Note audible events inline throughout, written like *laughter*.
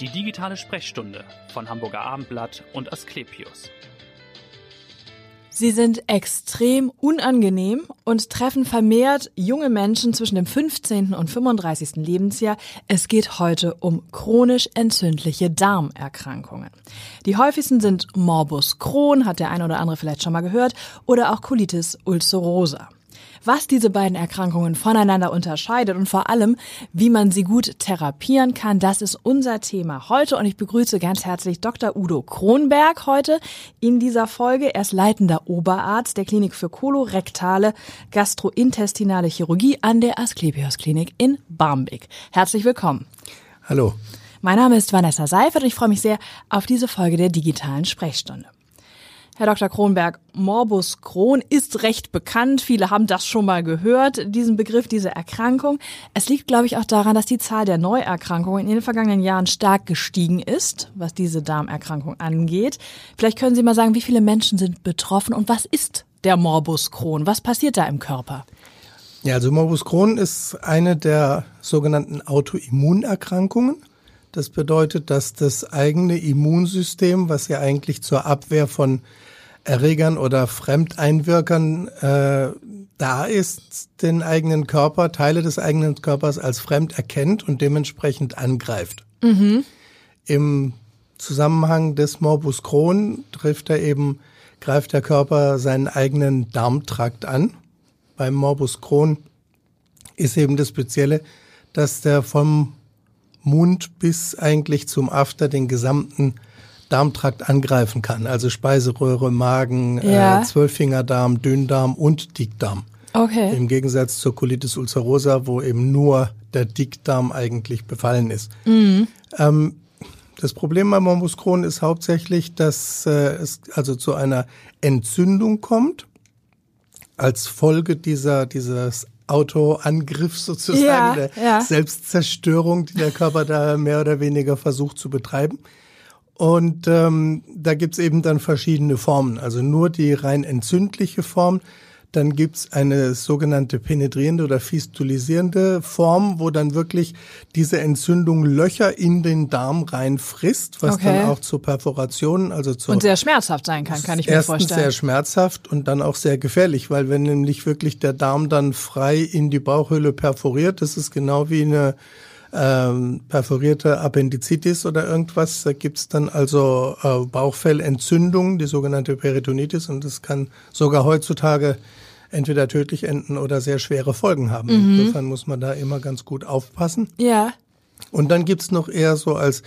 Die digitale Sprechstunde von Hamburger Abendblatt und Asklepios. Sie sind extrem unangenehm und treffen vermehrt junge Menschen zwischen dem 15. und 35. Lebensjahr. Es geht heute um chronisch entzündliche Darmerkrankungen. Die häufigsten sind Morbus Crohn, hat der eine oder andere vielleicht schon mal gehört, oder auch Colitis ulcerosa was diese beiden Erkrankungen voneinander unterscheidet und vor allem, wie man sie gut therapieren kann. Das ist unser Thema heute und ich begrüße ganz herzlich Dr. Udo Kronberg heute in dieser Folge. Er ist leitender Oberarzt der Klinik für kolorektale gastrointestinale Chirurgie an der Asklepios Klinik in Barmbek. Herzlich willkommen. Hallo. Mein Name ist Vanessa Seifert und ich freue mich sehr auf diese Folge der digitalen Sprechstunde. Herr Dr. Kronberg, Morbus Crohn ist recht bekannt. Viele haben das schon mal gehört, diesen Begriff, diese Erkrankung. Es liegt, glaube ich, auch daran, dass die Zahl der Neuerkrankungen in den vergangenen Jahren stark gestiegen ist, was diese Darmerkrankung angeht. Vielleicht können Sie mal sagen, wie viele Menschen sind betroffen und was ist der Morbus Crohn? Was passiert da im Körper? Ja, also Morbus Crohn ist eine der sogenannten Autoimmunerkrankungen. Das bedeutet, dass das eigene Immunsystem, was ja eigentlich zur Abwehr von Erregern oder Fremdeinwirkern äh, da ist, den eigenen Körper, Teile des eigenen Körpers als fremd erkennt und dementsprechend angreift. Mhm. Im Zusammenhang des Morbus Crohn trifft er eben, greift der Körper seinen eigenen Darmtrakt an. Beim Morbus Crohn ist eben das Spezielle, dass der vom Mund bis eigentlich zum After den gesamten Darmtrakt angreifen kann. Also Speiseröhre, Magen, äh, ja. äh, Zwölffingerdarm, Dünndarm und Dickdarm. Okay. Im Gegensatz zur Colitis ulcerosa, wo eben nur der Dickdarm eigentlich befallen ist. Mhm. Ähm, das Problem bei Morbus Crohn ist hauptsächlich, dass äh, es also zu einer Entzündung kommt als Folge dieser, dieses Autoangriff *laughs* sozusagen, ja, der ja. Selbstzerstörung, die der Körper da mehr oder weniger versucht zu betreiben. Und ähm, da gibt's eben dann verschiedene Formen. Also nur die rein entzündliche Form. Dann gibt's eine sogenannte penetrierende oder fistulisierende Form, wo dann wirklich diese Entzündung Löcher in den Darm rein frisst, was okay. dann auch zu Perforationen, also zu und sehr schmerzhaft sein kann, kann ich mir vorstellen. Sehr schmerzhaft und dann auch sehr gefährlich, weil wenn nämlich wirklich der Darm dann frei in die Bauchhöhle perforiert, das ist genau wie eine ähm, perforierte Appendizitis oder irgendwas. Da gibt's dann also äh, Bauchfellentzündung, die sogenannte Peritonitis, und das kann sogar heutzutage entweder tödlich enden oder sehr schwere Folgen haben. Mhm. Insofern muss man da immer ganz gut aufpassen. Ja. Und dann gibt's noch eher so als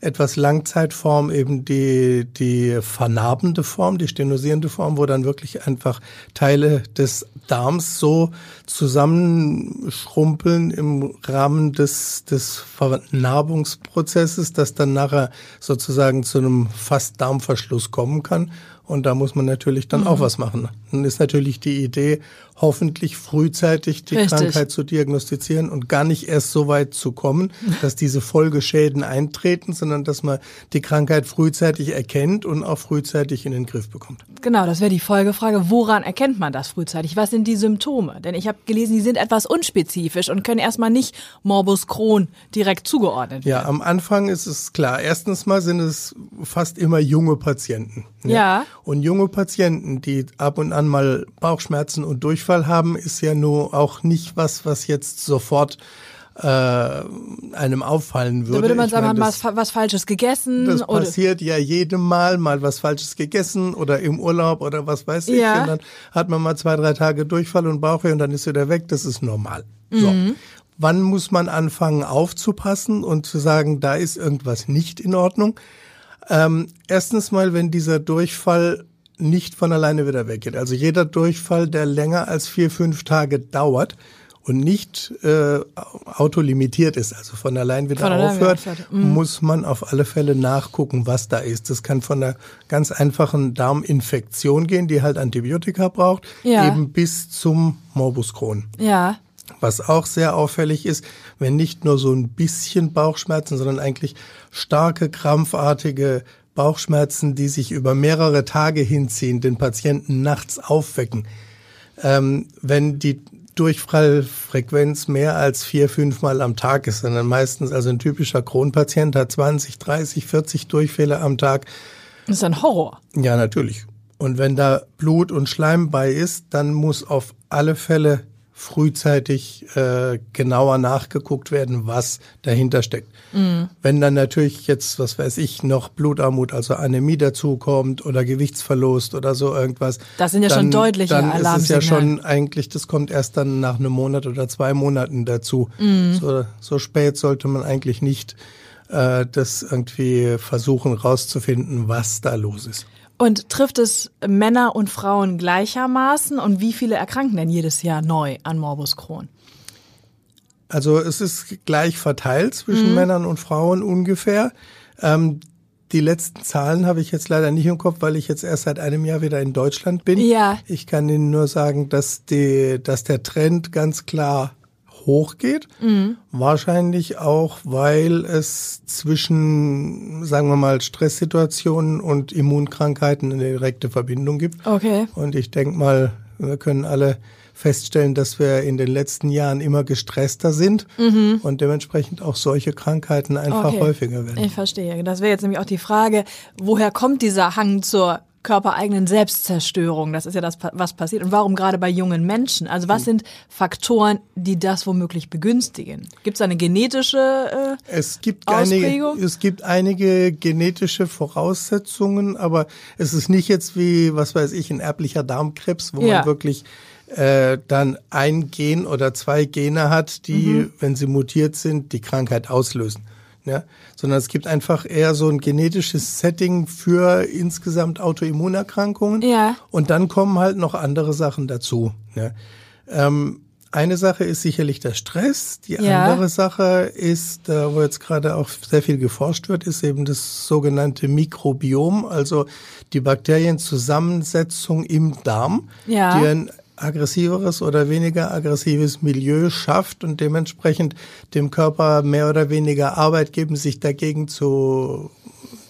etwas Langzeitform eben die, die vernarbende Form, die stenosierende Form, wo dann wirklich einfach Teile des Darms so zusammenschrumpeln im Rahmen des, des Vernarbungsprozesses, dass dann nachher sozusagen zu einem fast Darmverschluss kommen kann. Und da muss man natürlich dann mhm. auch was machen. Dann ist natürlich die Idee, hoffentlich frühzeitig die Richtig. Krankheit zu diagnostizieren und gar nicht erst so weit zu kommen, *laughs* dass diese Folgeschäden eintreten, sondern dass man die Krankheit frühzeitig erkennt und auch frühzeitig in den Griff bekommt. Genau, das wäre die Folgefrage. Woran erkennt man das frühzeitig? Was sind die Symptome? Denn ich habe gelesen, die sind etwas unspezifisch und können erstmal nicht Morbus Crohn direkt zugeordnet werden. Ja, am Anfang ist es klar. Erstens mal sind es fast immer junge Patienten. Ja. ja. Und junge Patienten, die ab und an mal Bauchschmerzen und Durchfall haben, ist ja nur auch nicht was, was jetzt sofort äh, einem auffallen würde. Da würde man sagen, man hat was, was Falsches gegessen. Das oder? passiert ja jedem Mal, mal was Falsches gegessen oder im Urlaub oder was weiß ich. Ja. Und dann hat man mal zwei, drei Tage Durchfall und Bauchweh und dann ist wieder weg. Das ist normal. Mhm. So. Wann muss man anfangen aufzupassen und zu sagen, da ist irgendwas nicht in Ordnung? Ähm, erstens mal, wenn dieser Durchfall nicht von alleine wieder weggeht. Also jeder Durchfall, der länger als vier, fünf Tage dauert und nicht äh, autolimitiert ist, also von allein wieder von aufhört, allein mhm. muss man auf alle Fälle nachgucken, was da ist. Das kann von einer ganz einfachen Darminfektion gehen, die halt Antibiotika braucht, ja. eben bis zum Morbus Crohn. Ja. Was auch sehr auffällig ist, wenn nicht nur so ein bisschen Bauchschmerzen, sondern eigentlich starke, krampfartige Bauchschmerzen, die sich über mehrere Tage hinziehen, den Patienten nachts aufwecken. Ähm, wenn die Durchfallfrequenz mehr als vier, fünfmal am Tag ist, sondern meistens, also ein typischer Kronpatient hat 20, 30, 40 Durchfälle am Tag. Das ist ein Horror. Ja, natürlich. Und wenn da Blut und Schleim bei ist, dann muss auf alle Fälle frühzeitig äh, genauer nachgeguckt werden, was dahinter steckt. Mhm. Wenn dann natürlich jetzt, was weiß ich, noch Blutarmut, also Anämie dazukommt oder Gewichtsverlust oder so irgendwas. Das sind ja dann, schon deutliche Dann ist es ja schon eigentlich, das kommt erst dann nach einem Monat oder zwei Monaten dazu. So, so spät sollte man eigentlich nicht äh, das irgendwie versuchen rauszufinden, was da los ist. Und trifft es Männer und Frauen gleichermaßen? Und wie viele erkranken denn jedes Jahr neu an Morbus Crohn? Also es ist gleich verteilt zwischen Männern und Frauen ungefähr. Ähm, die letzten Zahlen habe ich jetzt leider nicht im Kopf, weil ich jetzt erst seit einem Jahr wieder in Deutschland bin. Ja. Ich kann Ihnen nur sagen, dass, die, dass der Trend ganz klar hochgeht. Wahrscheinlich auch, weil es zwischen, sagen wir mal, Stresssituationen und Immunkrankheiten eine direkte Verbindung gibt. Okay. Und ich denke mal, wir können alle feststellen, dass wir in den letzten Jahren immer gestresster sind und dementsprechend auch solche Krankheiten einfach Okay. häufiger werden. Ich verstehe. Das wäre jetzt nämlich auch die Frage, woher kommt dieser Hang zur körpereigenen Selbstzerstörung? Das ist ja das, was passiert. Und warum gerade bei jungen Menschen? Also was sind Faktoren, die das womöglich begünstigen? Gibt es eine genetische äh, Es gibt, einige, Ausprägung? es gibt einige genetische Voraussetzungen, aber es ist nicht jetzt wie, was weiß ich, ein erblicher Darmkrebs, wo Ja. man wirklich äh, dann ein Gen oder zwei Gene hat, die, Mhm. wenn sie mutiert sind, die Krankheit auslösen. Ja? Sondern es gibt einfach eher so ein genetisches Setting für insgesamt Autoimmunerkrankungen. Ja. Und dann kommen halt noch andere Sachen dazu. Ja? Ähm, eine Sache ist sicherlich der Stress. Die Ja. andere Sache ist, äh, wo jetzt gerade auch sehr viel geforscht wird, ist eben das sogenannte Mikrobiom, also die Bakterienzusammensetzung im Darm, Ja. die ein aggressiveres oder weniger aggressives Milieu schafft und dementsprechend dem Körper mehr oder weniger Arbeit geben, sich dagegen zu,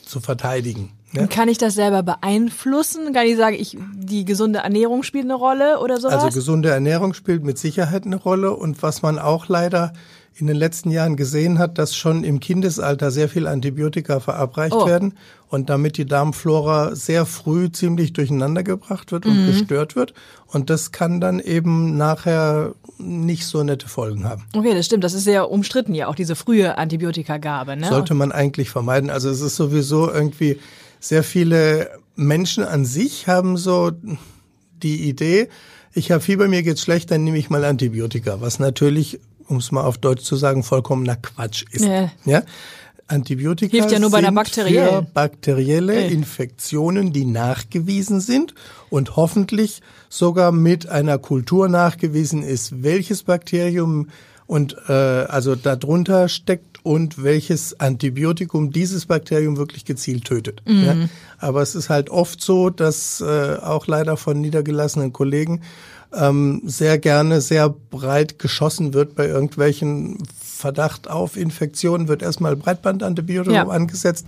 zu verteidigen. Und kann ich das selber beeinflussen? Kann ich sagen, ich, die gesunde Ernährung spielt eine Rolle oder sowas? Also gesunde Ernährung spielt mit Sicherheit eine Rolle und was man auch leider in den letzten Jahren gesehen hat, dass schon im Kindesalter sehr viel Antibiotika verabreicht Oh. werden und damit die Darmflora sehr früh ziemlich durcheinander gebracht wird Mhm. und gestört wird und das kann dann eben nachher nicht so nette Folgen haben. okay, das stimmt. Das ist sehr umstritten ja auch, diese frühe Antibiotikagabe. Ne? Sollte man eigentlich vermeiden. Also es ist sowieso irgendwie sehr viele Menschen an sich haben so die Idee, ich habe Fieber, mir geht's schlecht, dann nehme ich mal Antibiotika, was natürlich, um es mal auf Deutsch zu sagen, vollkommener Quatsch ist. Ja. Ja? Antibiotika Hilft ja nur bei sind bakteriellen. für bakterielle. Infektionen, die nachgewiesen sind und hoffentlich sogar mit einer Kultur nachgewiesen ist, welches Bakterium und äh, also darunter steckt und welches Antibiotikum dieses Bakterium wirklich gezielt tötet. Ja? Aber es ist halt oft so, dass äh, auch leider von niedergelassenen Kollegen ähm, sehr gerne sehr breit geschossen wird bei irgendwelchen Verdacht auf Infektionen, wird erstmal Breitbandantibiotikum Ja. angesetzt.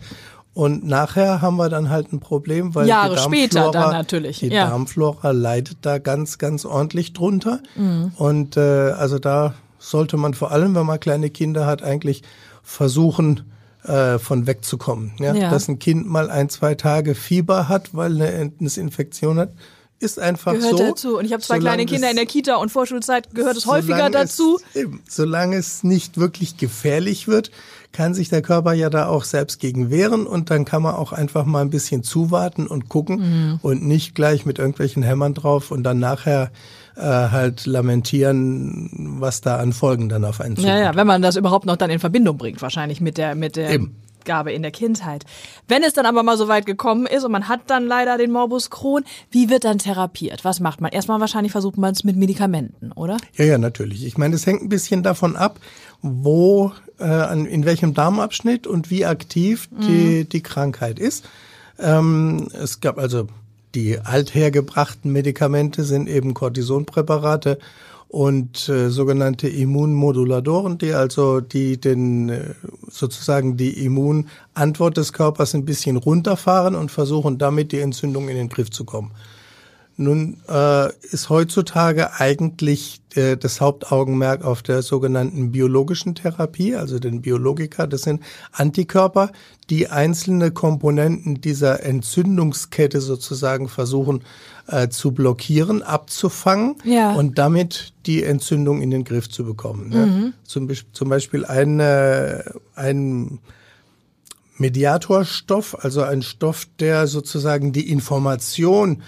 Und nachher haben wir dann halt ein Problem, weil Jahre die später Darmflora, dann natürlich, die ja. Darmflora leidet da ganz, ganz ordentlich drunter. Mhm. Und äh, also da sollte man vor allem, wenn man kleine Kinder hat, eigentlich versuchen, äh, von wegzukommen. Ja? Ja. Dass ein Kind mal ein, zwei Tage Fieber hat, weil eine Entesinfektion hat, ist einfach gehört so. dazu. Und ich habe zwei kleine Kinder es- in der Kita und Vorschulzeit gehört es häufiger dazu. Es, eben, solange es nicht wirklich gefährlich wird, kann sich der Körper ja da auch selbst gegen wehren und dann kann man auch einfach mal ein bisschen zuwarten und gucken Mhm. und nicht gleich mit irgendwelchen Hämmern drauf und dann nachher äh, halt lamentieren, was da an Folgen dann auf einen Ja, zukommt. ja, wenn man das überhaupt noch dann in Verbindung bringt, wahrscheinlich mit der, mit der Eben. Gabe in der Kindheit. Wenn es dann aber mal so weit gekommen ist und man hat dann leider den Morbus Crohn, wie wird dann therapiert? Was macht man? Erstmal wahrscheinlich versucht man es mit Medikamenten, oder? Ja, ja, natürlich. Ich meine, es hängt ein bisschen davon ab, wo, äh, in welchem Darmabschnitt und wie aktiv die, die Krankheit ist. Ähm, es gab also die althergebrachten Medikamente sind eben Cortisonpräparate und äh, sogenannte Immunmodulatoren, die also die den äh, sozusagen die Immunantwort des Körpers ein bisschen runterfahren und versuchen damit die Entzündung in den Griff zu kommen. Nun äh, ist heutzutage eigentlich äh, das Hauptaugenmerk auf der sogenannten biologischen Therapie, also den Biologika. Das sind Antikörper, die einzelne Komponenten dieser Entzündungskette sozusagen versuchen äh, zu blockieren, abzufangen Ja. und damit die Entzündung in den Griff zu bekommen. Ne? Mhm. Zum, zum Beispiel ein, äh, ein Mediatorstoff, also ein Stoff, der sozusagen die Information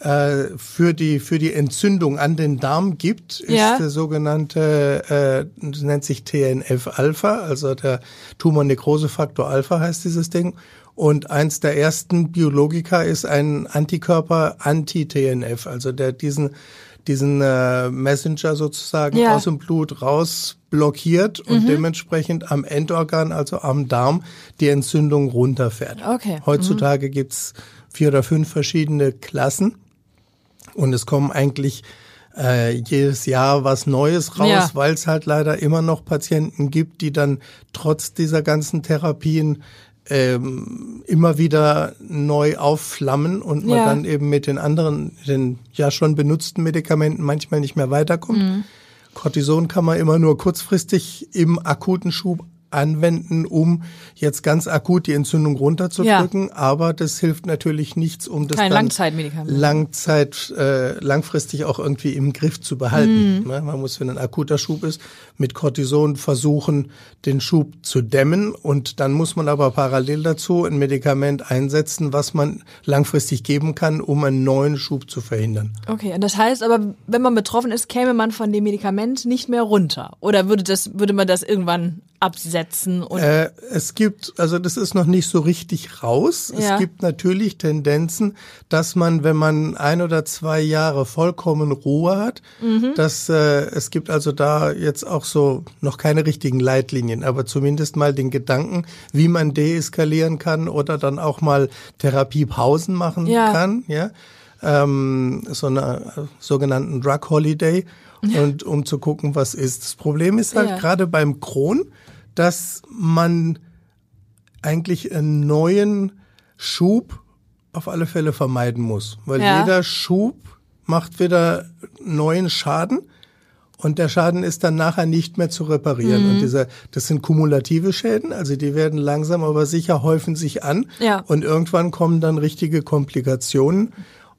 äh, für die für die Entzündung an den Darm gibt, Ja. ist der sogenannte, äh, das nennt sich TNF-Alpha, also der Tumornekrosefaktor Alpha heißt dieses Ding. Und eins der ersten Biologika ist ein Antikörper anti-TNF, also der diesen diesen äh, Messenger sozusagen Ja. aus dem Blut raus blockiert und dementsprechend am Endorgan, also am Darm, die Entzündung runterfährt. Okay. Heutzutage gibt's vier oder fünf verschiedene Klassen und es kommen eigentlich äh, jedes Jahr was Neues raus, Ja. weil es halt leider immer noch Patienten gibt, die dann trotz dieser ganzen Therapien ähm, immer wieder neu aufflammen und man Ja. dann eben mit den anderen, den ja schon benutzten Medikamenten manchmal nicht mehr weiterkommt. Mhm. Cortison kann man immer nur kurzfristig im akuten Schub anwenden, um jetzt ganz akut die Entzündung runterzudrücken, aber das hilft natürlich nichts, um das Kein dann Langzeitmedikament. Langzeit, äh, langfristig auch irgendwie im Griff zu Mhm. behalten. Ne? Man muss, wenn ein akuter Schub ist, mit Cortison versuchen, den Schub zu dämmen und dann muss man aber parallel dazu ein Medikament einsetzen, was man langfristig geben kann, um einen neuen Schub zu verhindern. Okay, und das heißt aber, wenn man betroffen ist, käme man von dem Medikament nicht mehr runter. Oder würde das, würde man das irgendwann absetzen und Äh, es gibt, also das ist noch nicht so richtig raus. Ja. Es gibt natürlich Tendenzen, dass man, wenn man ein oder zwei Jahre vollkommen Ruhe hat, Mhm. dass äh, es gibt also da jetzt auch so noch keine richtigen Leitlinien, aber zumindest mal den Gedanken, wie man deeskalieren kann oder dann auch mal Therapiepausen machen Ja. kann, ja, ähm, so eine äh, sogenannten Drug Holiday und um zu gucken, was ist. Das Problem ist halt Ja. gerade beim Crohn, dass man eigentlich einen neuen Schub auf alle Fälle vermeiden muss, weil Ja. jeder Schub macht wieder neuen Schaden und der Schaden ist dann nachher nicht mehr zu reparieren. Mhm. Und dieser, das sind kumulative Schäden, also die werden langsam aber sicher häufen sich an Ja. und irgendwann kommen dann richtige Komplikationen.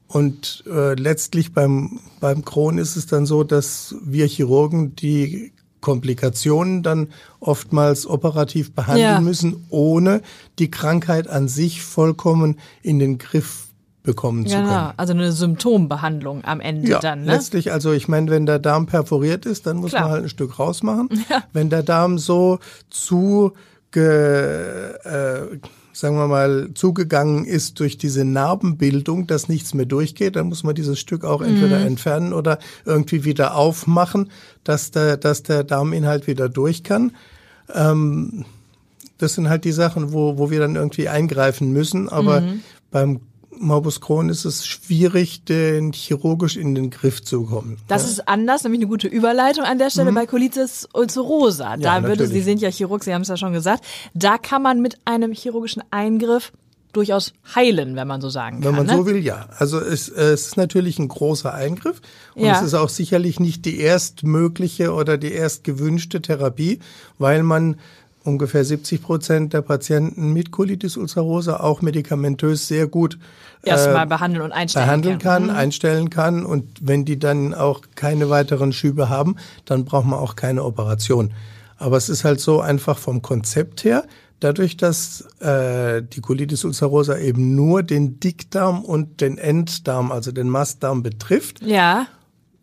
Und äh, letztlich beim, beim Crohn ist es dann so, dass wir Chirurgen die Komplikationen dann oftmals operativ behandeln Ja. müssen, ohne die Krankheit an sich vollkommen in den Griff bekommen zu können. genau, also eine Symptombehandlung am Ende Ja, dann, ne? letztlich, also ich meine, wenn der Darm perforiert ist, dann muss Klar. man halt ein Stück rausmachen. *laughs* Ja. Wenn der Darm so zu, ge, äh, sagen wir mal, zugegangen ist durch diese Narbenbildung, dass nichts mehr durchgeht, dann muss man dieses Stück auch entweder Mhm. entfernen oder irgendwie wieder aufmachen, dass der, dass der Darminhalt wieder durch kann. Ähm, das sind halt die Sachen, wo, wo wir dann irgendwie eingreifen müssen. Aber Mhm. beim Morbus Crohn ist es schwierig, den chirurgisch in den Griff zu kommen. Das ist anders, nämlich eine gute Überleitung an der Stelle bei Colitis ulcerosa. Da Mhm. Ja, würde, Sie sind ja Chirurg, Sie haben es ja schon gesagt, da kann man mit einem chirurgischen Eingriff durchaus heilen, wenn man so sagen Wenn kann. man ne? so will, ja. Also es, es ist natürlich ein großer Eingriff und Ja. es ist auch sicherlich nicht die erstmögliche oder die erst gewünschte Therapie, weil man ungefähr 70 Prozent der Patienten mit Colitis ulcerosa auch medikamentös sehr gut Erstmal behandeln und einstellen behandeln kann, Mhm. einstellen kann und wenn die dann auch keine weiteren Schübe haben, dann braucht man auch keine Operation. Aber es ist halt so einfach vom Konzept her, dadurch, dass äh, die Colitis ulcerosa eben nur den Dickdarm und den Enddarm, also den Mastdarm betrifft, Ja,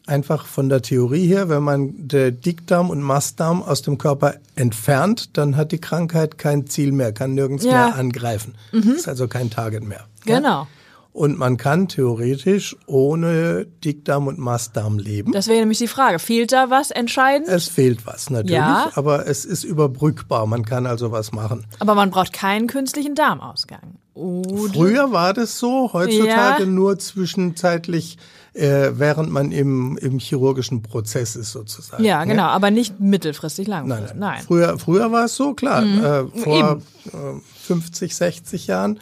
einfach von der Theorie her, wenn man den Dickdarm und Mastdarm aus dem Körper entfernt, dann hat die Krankheit kein Ziel mehr, kann nirgends Ja. mehr angreifen. Ist also kein Target mehr. Ja? genau. Und man kann theoretisch ohne Dickdarm und Mastdarm leben. Das wäre nämlich die Frage. Fehlt da was entscheidend? Es fehlt was natürlich, Ja. aber es ist überbrückbar. Man kann also was machen. Aber man braucht keinen künstlichen Darmausgang. Oder? Früher war das so, heutzutage Ja. nur zwischenzeitlich, äh, während man im, im chirurgischen Prozess ist sozusagen. Ja, genau, Ja? aber nicht mittelfristig Nein, langfristig. nein. Nein. Früher, früher war es so, klar. Äh, vor Eben. äh, 50, 60 Jahren,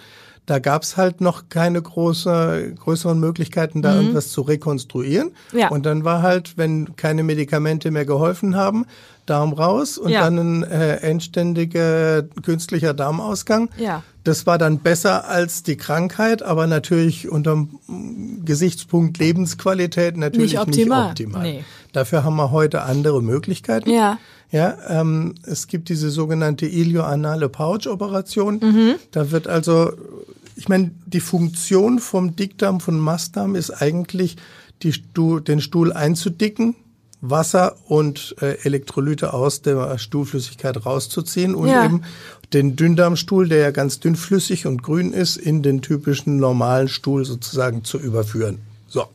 Da gab's halt noch keine große, größeren Möglichkeiten, da irgendwas zu rekonstruieren. Ja. Und dann war halt, wenn keine Medikamente mehr geholfen haben, Darm raus und Ja. dann ein äh, endständiger künstlicher Darmausgang. Ja. Das war dann besser als die Krankheit, aber natürlich unter dem Gesichtspunkt Lebensqualität natürlich Nicht nicht optimal. optimal. Nee. Dafür haben wir heute andere Möglichkeiten. Ja. Ja, ähm, es gibt diese sogenannte ilioanale Pouch-Operation. Mhm. Da wird also, ich meine, die Funktion vom Dickdarm, von Mastdarm ist eigentlich, die Stu den Stuhl einzudicken, Wasser und äh, Elektrolyte aus der Stuhlflüssigkeit rauszuziehen und Ja. eben den Dünndarmstuhl, der ja ganz dünnflüssig und grün ist, in den typischen normalen Stuhl sozusagen zu überführen. So.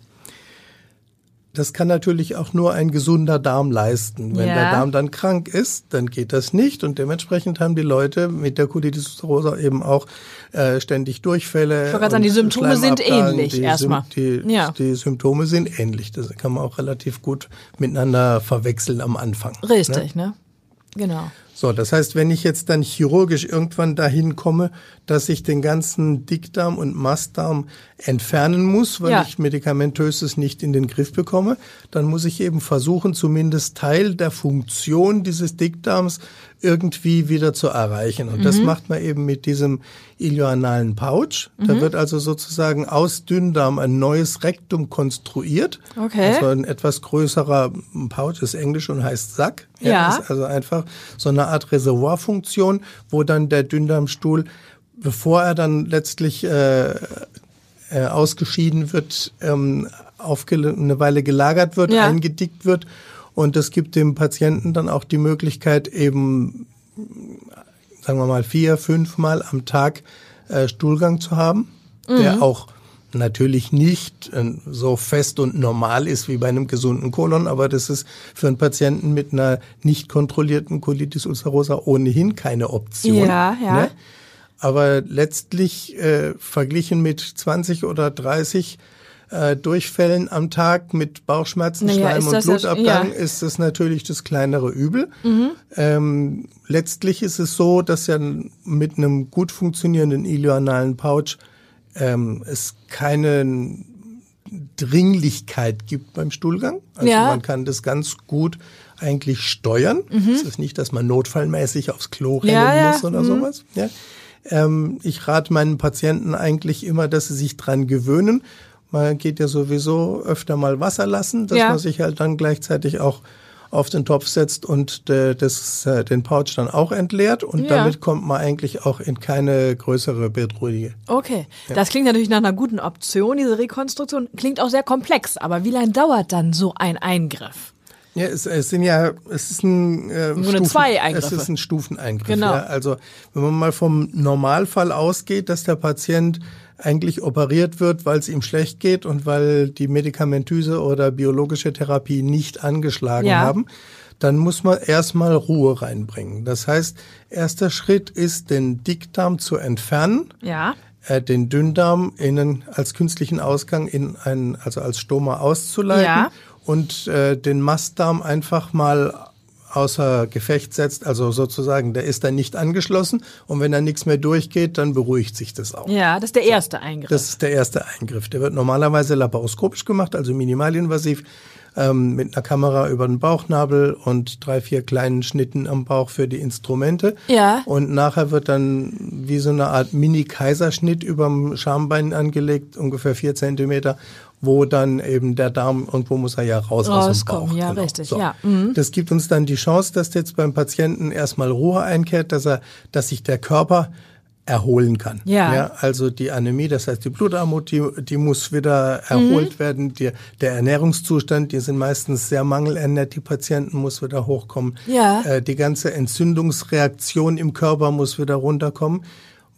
Das kann natürlich auch nur ein gesunder Darm leisten. Wenn Ja. der Darm dann krank ist, dann geht das nicht und dementsprechend haben die Leute mit der Colitis ulcerosa eben auch äh, ständig Durchfälle. wollte gerade sagen, die Symptome sind ähnlich die erstmal. Die, Ja. die Symptome sind ähnlich. Das kann man auch relativ gut miteinander verwechseln am Anfang. Ne? Richtig, ne? Genau. So, das heißt, wenn ich jetzt dann chirurgisch irgendwann dahin komme, dass ich den ganzen Dickdarm und Mastdarm entfernen muss, weil Ja. ich medikamentös es nicht in den Griff bekomme, dann muss ich eben versuchen, zumindest Teil der Funktion dieses Dickdarms irgendwie wieder zu erreichen. Und Mhm. das macht man eben mit diesem ilioanalen Pouch. Da Mhm. wird also sozusagen aus Dünndarm ein neues Rektum konstruiert. Okay. Also ein etwas größerer Pouch ist Englisch und heißt Sack. Ja. ist also einfach so eine Art Reservoirfunktion, wo dann der Dünndarmstuhl, bevor er dann letztlich äh, äh, ausgeschieden wird, ähm, aufgel- eine Weile gelagert wird, Ja. eingedickt wird. Und das gibt dem Patienten dann auch die Möglichkeit, eben, sagen wir mal, vier, fünfmal am Tag äh, Stuhlgang zu haben, der auch natürlich nicht äh, so fest und normal ist wie bei einem gesunden Kolon, aber das ist für einen Patienten mit einer nicht kontrollierten Colitis ulcerosa ohnehin keine Option. Ja, ja. Ne? Aber letztlich äh, verglichen mit 20 oder 30 äh, Durchfällen am Tag mit Bauchschmerzen, Naja, Schleim und Blutabgang ja. ist das natürlich das kleinere Übel. Mhm. Ähm, letztlich ist es so, dass ja mit einem gut funktionierenden ilioanalen Pouch ähm, es keine Dringlichkeit gibt beim Stuhlgang. Also Ja. man kann das ganz gut eigentlich steuern. Es ist nicht, dass man notfallmäßig aufs Klo rennen Mhm. Ja, muss oder Mhm. sowas. Ja. Ähm, ich rate meinen Patienten eigentlich immer, dass sie sich dran gewöhnen. Man geht ja sowieso öfter mal Wasser lassen, dass man sich halt dann gleichzeitig auch auf den Topf setzt und äh, das, äh, den Pouch dann auch entleert und Ja. damit kommt man eigentlich auch in keine größere Bedrohung. Okay. Das klingt natürlich nach einer guten Option, diese Rekonstruktion. Klingt auch sehr komplex, aber wie lange dauert dann so ein Eingriff? Ja, es, es sind ja, es ist ein äh, Grunde zwei Eingriffe. Es ist ein Stufeneingriff. Genau. Ja. Also wenn man mal vom Normalfall ausgeht, dass der Patient eigentlich operiert wird, weil es ihm schlecht geht und weil die medikamentöse oder biologische Therapie nicht angeschlagen Ja. haben, dann muss man erstmal Ruhe reinbringen. Das heißt, erster Schritt ist, den Dickdarm zu entfernen Ja. äh, den Dünndarm innen als künstlichen Ausgang in einen, also als Stoma auszuleiten Ja. und äh, den Mastdarm einfach mal außer Gefecht setzt, also sozusagen, der ist dann nicht angeschlossen und wenn da nichts mehr durchgeht, dann beruhigt sich das auch. Ja, das ist der erste Eingriff. Das ist der erste Eingriff. Der wird normalerweise laparoskopisch gemacht, also minimalinvasiv, ähm, mit einer Kamera über den Bauchnabel und drei, vier kleinen Schnitten am Bauch für die Instrumente. Ja. Und nachher wird dann wie so eine Art Mini-Kaiserschnitt überm Schambein angelegt, ungefähr vier Zentimeter, wo dann eben der Darm, irgendwo muss er ja raus aus dem Rauskommen, Bauch. ja, richtig, ja. Mhm. Das gibt uns dann die Chance, dass jetzt beim Patienten erstmal Ruhe einkehrt, dass er, dass sich der Körper erholen kann. Ja. also die Anämie, das heißt die Blutarmut, die, die muss wieder erholt Mhm. werden. Die, der Ernährungszustand, die sind meistens sehr mangelernährt, die Patienten muss wieder hochkommen. Ja. Äh, die ganze Entzündungsreaktion im Körper muss wieder runterkommen,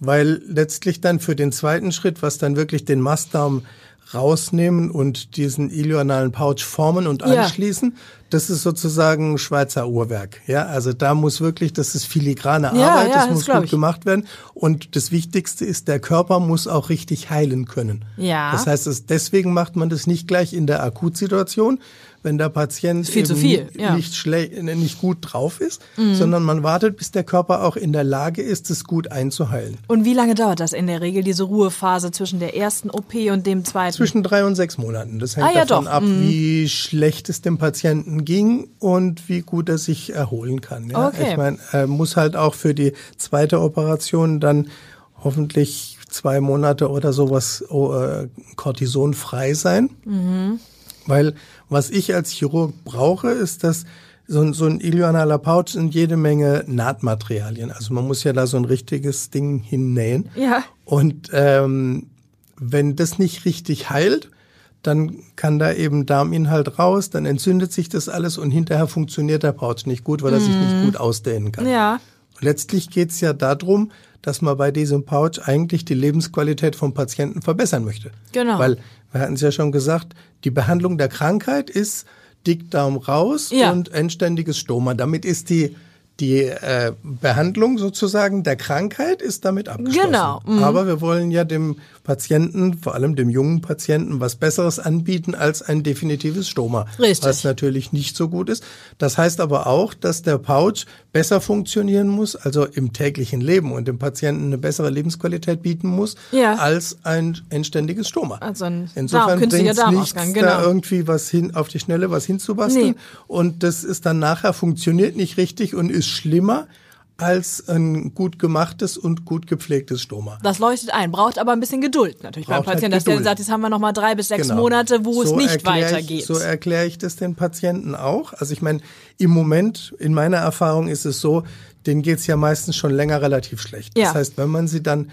weil letztlich dann für den zweiten Schritt, was dann wirklich den Mastdarm rausnehmen und diesen ilioanalen Pouch formen und Ja. anschließen, das ist sozusagen Schweizer Uhrwerk. Ja, also da muss wirklich, das ist filigrane Ja, Arbeit, ja, das das muss gut ich. gemacht werden. Und das Wichtigste ist, der Körper muss auch richtig heilen können. Ja. Das heißt, es, deswegen macht man das nicht gleich in der Akutsituation. Wenn der Patient viel viel, ja. nicht, äh, nicht gut drauf ist, sondern man wartet, bis der Körper auch in der Lage ist, es gut einzuheilen. Und wie lange dauert das in der Regel, diese Ruhephase zwischen der ersten OP und dem zweiten? Zwischen drei und sechs Monaten. Das hängt Ah, ja, davon doch. ab, wie schlecht es dem Patienten ging und wie gut er sich erholen kann. Ja? Okay. Ich meine, er muss halt auch für die zweite Operation dann hoffentlich zwei Monate oder sowas oh, äh, kortisonfrei sein. Mhm. Weil was ich als Chirurg brauche, ist, dass so ein, so ein ilioanaler Pouch sind jede Menge Nahtmaterialien. Also man muss ja da so ein richtiges Ding hinnähen. Ja. Und ähm, wenn das nicht richtig heilt, dann kann da eben Darminhalt raus, dann entzündet sich das alles und hinterher funktioniert der Pouch nicht gut, weil er sich nicht gut ausdehnen kann. Mhm. Ja. Letztlich geht's ja darum, dass man bei diesem Pouch eigentlich die Lebensqualität vom Patienten verbessern möchte. Genau. Weil, wir hatten es ja schon gesagt, die Behandlung der Krankheit ist Dickdarm raus Ja. und endständiges Stoma. Damit ist die die äh, Behandlung sozusagen der Krankheit ist damit abgeschlossen. Genau, mhm. Aber wir wollen ja dem Patienten, vor allem dem jungen Patienten, was Besseres anbieten als ein definitives Stoma. Richtig. Was natürlich nicht so gut ist. Das heißt aber auch, dass der Pouch besser funktionieren muss, also im täglichen Leben und dem Patienten eine bessere Lebensqualität bieten muss, Ja. als ein endständiges Stoma. Also ein Insofern bringt nichts, Darmausgang, da genau. irgendwie was hin, auf die Schnelle was hinzubasteln. Nee. Und das ist dann nachher funktioniert nicht richtig und ist schlimmer als ein gut gemachtes und gut gepflegtes Stoma. Das leuchtet ein, braucht aber ein bisschen Geduld natürlich beim Braucht halt Patienten, dass der sagt, jetzt haben wir noch mal drei bis sechs Genau. Monate, wo es So nicht erklär weitergeht. Ich, so erkläre ich das den Patienten auch. Also ich meine, im Moment, in meiner Erfahrung ist es so, denen geht's ja meistens schon länger relativ schlecht. Ja. Das heißt, wenn man sie dann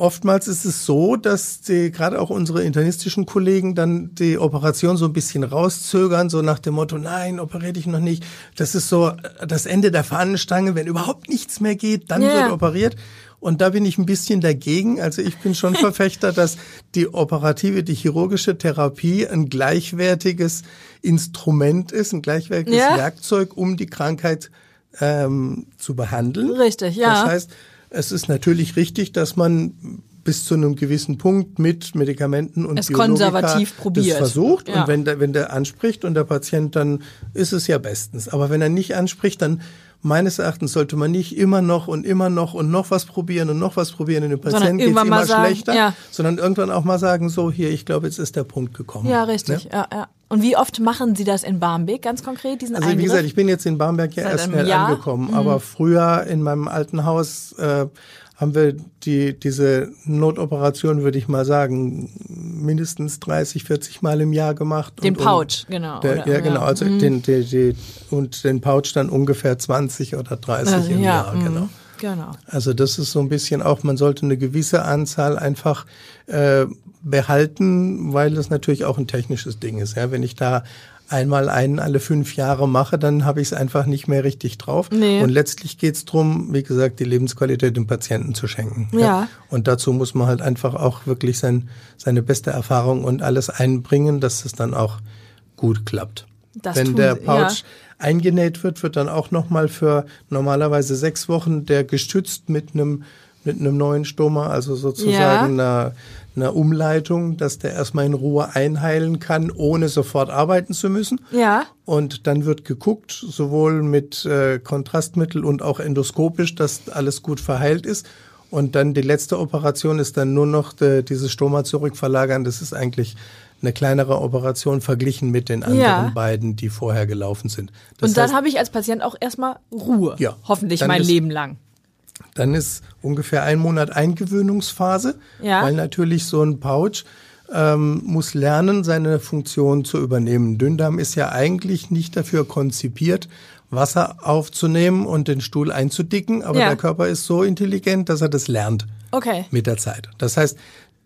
Oftmals ist es so, dass die, gerade auch unsere internistischen Kollegen dann die Operation so ein bisschen rauszögern, so nach dem Motto, nein, operiere dich noch nicht. Das ist so äh, das Ende der Fahnenstange. Wenn überhaupt nichts mehr geht, dann Ja. wird operiert. Und da bin ich ein bisschen dagegen. Also ich bin schon *laughs* Verfechter, dass die operative, die chirurgische Therapie ein gleichwertiges Instrument ist, ein gleichwertiges Ja. Werkzeug, um die Krankheit ähm, zu behandeln. Richtig, ja. Das heißt, es ist natürlich richtig, dass man bis zu einem gewissen Punkt mit Medikamenten und Es Biologika konservativ probiert. das versucht. Ja. Und wenn der, wenn der anspricht und der Patient, dann ist es ja bestens. Aber wenn er nicht anspricht, dann meines Erachtens sollte man nicht immer noch und immer noch und noch was probieren und noch was probieren und dem Patienten irgendwann immer sagen, schlechter, ja. sondern irgendwann auch mal sagen, so hier, ich glaube, jetzt ist der Punkt gekommen. ja, richtig. Ne? Ja, ja. Und wie oft machen Sie das in Barmbek, ganz konkret, diesen Also wie Eingriff? gesagt, ich bin jetzt in Bamberg ja erst schnell Jahr? Mhm. angekommen, aber früher in meinem alten Haus äh, haben wir die diese Notoperation, würde ich mal sagen, mindestens 30, 40 Mal im Jahr gemacht. Den Und- Pouch, genau, Der, oder? ja, genau. Also den, die, die, und den Pouch dann ungefähr 20 oder 30 Also, im ja, Jahr, mhm. genau. Genau. Also das ist so ein bisschen auch, man sollte eine gewisse Anzahl einfach äh, behalten, weil das natürlich auch ein technisches Ding ist. Ja? Wenn ich da einmal einen alle fünf Jahre mache, dann habe ich es einfach nicht mehr richtig drauf. Nee. Und letztlich geht es darum, wie gesagt, die Lebensqualität dem Patienten zu schenken. Ja. Und dazu muss man halt einfach auch wirklich sein, seine beste Erfahrung und alles einbringen, dass es dann auch gut klappt. Das Wenn der Pouch ja. eingenäht wird, wird dann auch nochmal für normalerweise sechs Wochen der gestützt mit einem mit einem neuen Stoma, also sozusagen einer, einer Umleitung, dass der erstmal in Ruhe einheilen kann, ohne sofort arbeiten zu müssen. Ja. Und dann wird geguckt, sowohl mit äh, Kontrastmittel und auch endoskopisch, dass alles gut verheilt ist. Und dann die letzte Operation ist dann nur noch äh, dieses Stoma zurückverlagern. Das ist eigentlich eine kleinere Operation verglichen mit den anderen Ja. beiden, die vorher gelaufen sind. Das Und dann habe ich als Patient auch erstmal Ruhe. Ja. Hoffentlich mein ist- Leben lang. Dann ist ungefähr ein Monat Eingewöhnungsphase, Ja. weil natürlich so ein Pouch ähm, muss lernen, seine Funktion zu übernehmen. Dünndarm ist ja eigentlich nicht dafür konzipiert, Wasser aufzunehmen und den Stuhl einzudicken, aber Ja. der Körper ist so intelligent, dass er das lernt Okay. mit der Zeit. Das heißt,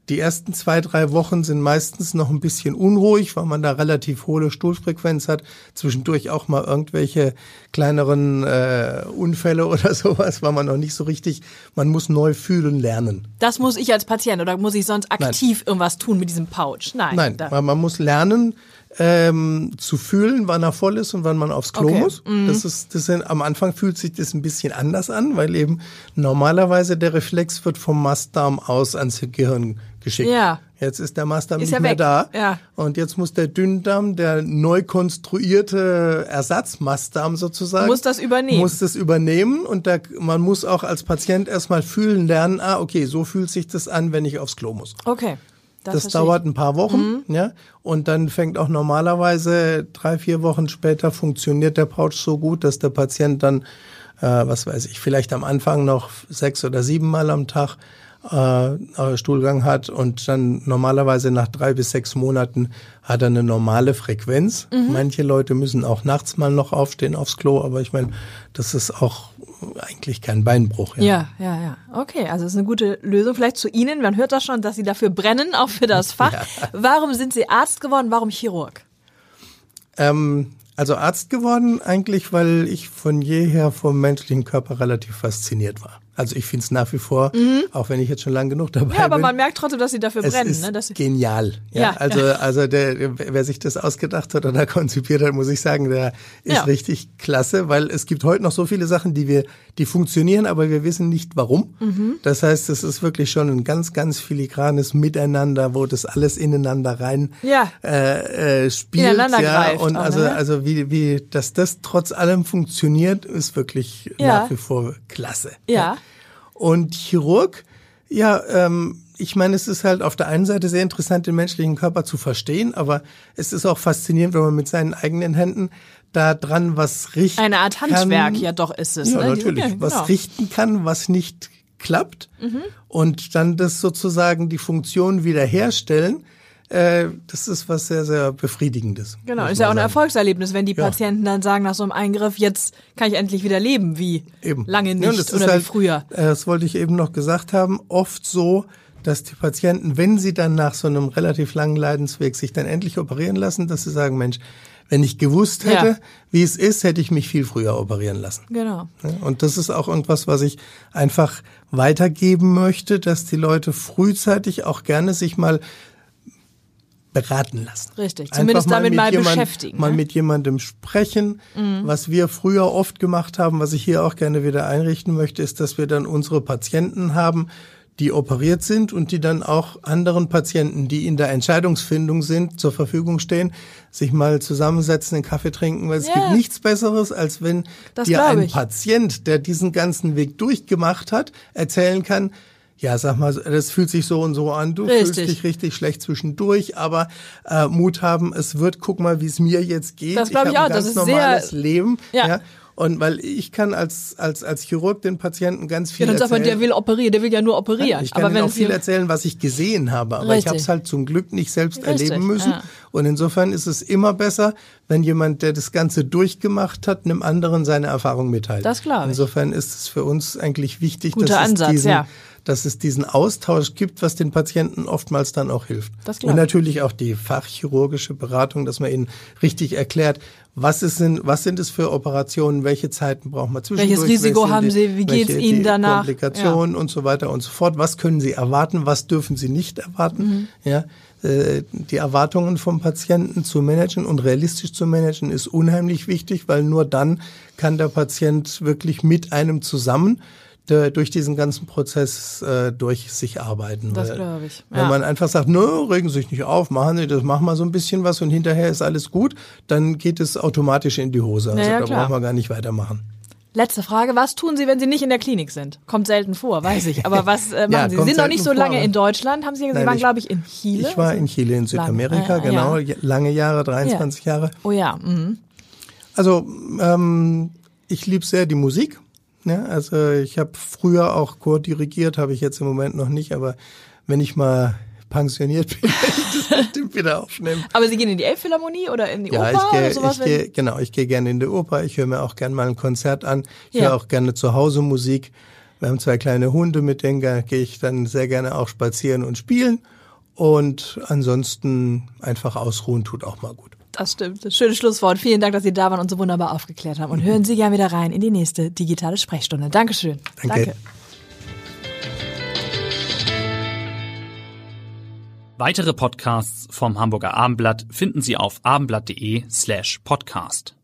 die ersten zwei, drei Wochen sind meistens noch ein bisschen unruhig, weil man da relativ hohe Stuhlfrequenz hat. Zwischendurch auch mal irgendwelche kleineren äh, Unfälle *laughs* oder sowas, weil man noch nicht so richtig, man muss neu fühlen lernen. Das muss ich als Patient oder muss ich sonst aktiv irgendwas tun mit diesem Pouch? Nein. Nein, weil man muss lernen, ähm, zu fühlen, wann er voll ist und wann man aufs Klo Okay. muss. Das ist, das sind, am Anfang fühlt sich das ein bisschen anders an, weil eben normalerweise der Reflex wird vom Mastdarm aus ans Gehirn geschickt. Ja. Jetzt ist der Mastdarm Ist nicht mehr weg. da. Ja. Und jetzt muss der Dünndarm, der neu konstruierte Ersatzmastdarm sozusagen, Muss das übernehmen. Muss das übernehmen und da, man muss auch als Patient erstmal fühlen lernen, ah, okay, so fühlt sich das an, wenn ich aufs Klo muss. Okay. Das, verstehe dauert ein paar Wochen, Mhm. ja. Und dann fängt auch normalerweise drei, vier Wochen später funktioniert der Pouch so gut, dass der Patient dann, äh, was weiß ich, vielleicht am Anfang noch sechs oder sieben Mal am Tag äh, Stuhlgang hat und dann normalerweise nach drei bis sechs Monaten hat er eine normale Frequenz. Mhm. Manche Leute müssen auch nachts mal noch aufstehen aufs Klo, aber ich meine, das ist auch eigentlich kein Beinbruch. Ja, ja, ja. Okay, also ist eine gute Lösung. Vielleicht zu Ihnen. Man hört das schon, dass Sie dafür brennen, auch für das *laughs* Fach. Warum sind Sie Arzt geworden? Warum Chirurg? Ähm, also Arzt geworden eigentlich, weil ich von jeher vom menschlichen Körper relativ fasziniert war. Also ich finde es nach wie vor, auch wenn ich jetzt schon lang genug dabei Mhm. Ja, aber bin. man merkt trotzdem, dass Sie dafür es brennen. ist Ne? Dass genial. Ja, Ja, also, ja. *laughs* also der, wer sich das ausgedacht hat oder konzipiert hat, muss ich sagen, der ist Ja. richtig klasse, weil es gibt heute noch so viele Sachen, die wir, die funktionieren, aber wir wissen nicht warum. Mhm. Das heißt, es ist wirklich schon ein ganz, ganz filigranes Miteinander, wo das alles ineinander rein Ja. äh, äh, spielt. Ineinander ja, greift und auch, also, ne? also wie, wie, dass das trotz allem funktioniert, ist wirklich nach wie vor klasse. ja. Und Chirurg, ja, ähm, ich meine, es ist halt auf der einen Seite sehr interessant, den menschlichen Körper zu verstehen, aber es ist auch faszinierend, wenn man mit seinen eigenen Händen da dran was richten Eine Art kann. Handwerk, ja doch ist es. Ja, ne? Natürlich. genau. Was richten kann, was nicht klappt Mhm. und dann das sozusagen die Funktion wiederherstellen, äh, das ist was sehr, sehr Befriedigendes. Genau, ist ja auch ein sagen. Erfolgserlebnis, wenn die Ja. Patienten dann sagen nach so einem Eingriff, jetzt kann ich endlich wieder leben, wie Eben. lange Ja, nicht ist oder halt, wie früher. äh, Das wollte ich eben noch gesagt haben. Oft so, dass die Patienten, wenn sie dann nach so einem relativ langen Leidensweg sich dann endlich operieren lassen, dass sie sagen, Mensch, wenn ich gewusst hätte, Ja. wie es ist, hätte ich mich viel früher operieren lassen. Genau. Ja, Und das ist auch irgendwas, was ich einfach weitergeben möchte, dass die Leute frühzeitig auch gerne sich mal beraten lassen. Richtig, Einfach zumindest damit mit mal jemand, beschäftigen, Mal ne? mit jemandem sprechen. Was wir früher oft gemacht haben, was ich hier auch gerne wieder einrichten möchte, ist, dass wir dann unsere Patienten haben, die operiert sind und die dann auch anderen Patienten, die in der Entscheidungsfindung sind, zur Verfügung stehen, sich mal zusammensetzen, einen Kaffee trinken, weil es Ja. gibt nichts Besseres, als wenn Das dir ein ich. Patient, der diesen ganzen Weg durchgemacht hat, erzählen kann, ja, sag mal, das fühlt sich so und so an, du fühlst Richtig. dich richtig schlecht zwischendurch, aber äh, Mut haben, es wird, guck mal, wie es mir jetzt geht. Das glaub ich hab auch, ein das ganz ist sehr- normales Leben. Ja. Ja. Und weil ich kann als, als, als Chirurg den Patienten ganz Ja, viel dann sagt man, erzählen. der will operieren, der will ja nur operieren. Ich kann aber Ihnen wenn auch viel erzählen, was ich gesehen habe, aber ich Richtig. habe es halt zum Glück nicht selbst Richtig, erleben müssen. ja. Und insofern ist es immer besser, wenn jemand, der das Ganze durchgemacht hat, einem anderen seine Erfahrung mitteilt. Das ich. Insofern ist es für uns eigentlich wichtig, Guter dass, Ansatz, es diesen, ja. Dass es diesen Austausch gibt, was den Patienten oftmals dann auch hilft. Das Und ich. natürlich auch die fachchirurgische Beratung, dass man ihnen richtig erklärt, was, ist denn, was sind es für Operationen, welche Zeiten braucht man zwischendurch. Welches Risiko haben Sie, wie geht's welche Ihnen danach? Komplikationen und so weiter und so fort. Was können Sie erwarten, was dürfen Sie nicht erwarten? Mhm. Ja, äh, die Erwartungen vom Patienten zu managen und realistisch zu managen ist unheimlich wichtig, weil nur dann kann der Patient wirklich mit einem zusammen durch diesen ganzen Prozess äh, durch sich arbeiten. Das Weil glaub ich, Wenn ja. man einfach sagt, nö, regen Sie sich nicht auf, machen Sie das, machen wir so ein bisschen was und hinterher ist alles gut, dann geht es automatisch in die Hose. Also Ja, ja, da klar. brauchen wir gar nicht weitermachen. Letzte Frage, was tun Sie, wenn Sie nicht in der Klinik sind? Kommt selten vor, weiß ich. Aber was äh, *laughs* machen Ja, Sie? Sie sind noch nicht so vor, lange aber- in Deutschland, haben Sie gesagt, Sie Nein, waren, glaube ich, in Chile. Ich war in Chile in Südamerika, Lange, äh, genau, ja. lange Jahre, 23 Jahre. Oh ja, mhm. Also ähm, ich liebe sehr die Musik. Ja, also ich habe früher auch Chor dirigiert, habe ich jetzt im Moment noch nicht, aber wenn ich mal pensioniert bin, *laughs* werde ich das bestimmt wieder aufnehmen. Aber Sie gehen in die Elbphilharmonie oder in die Ja, Oper ich gehe, oder sowas? ich gehe, genau, ich gehe gerne in die Oper. Ich höre mir auch gerne mal ein Konzert an. Ich Ja. höre auch gerne zu Hause Musik. Wir haben zwei kleine Hunde, mit denen ge- gehe ich dann sehr gerne auch spazieren und spielen. Und ansonsten einfach ausruhen tut auch mal gut. Das stimmt. Das schönes Schlusswort. Vielen Dank, dass Sie da waren und so wunderbar aufgeklärt haben. Und hören Sie gerne wieder rein in die nächste digitale Sprechstunde. Dankeschön. Danke. Danke. Weitere Podcasts vom Hamburger Abendblatt finden Sie auf abendblatt.de slash podcast.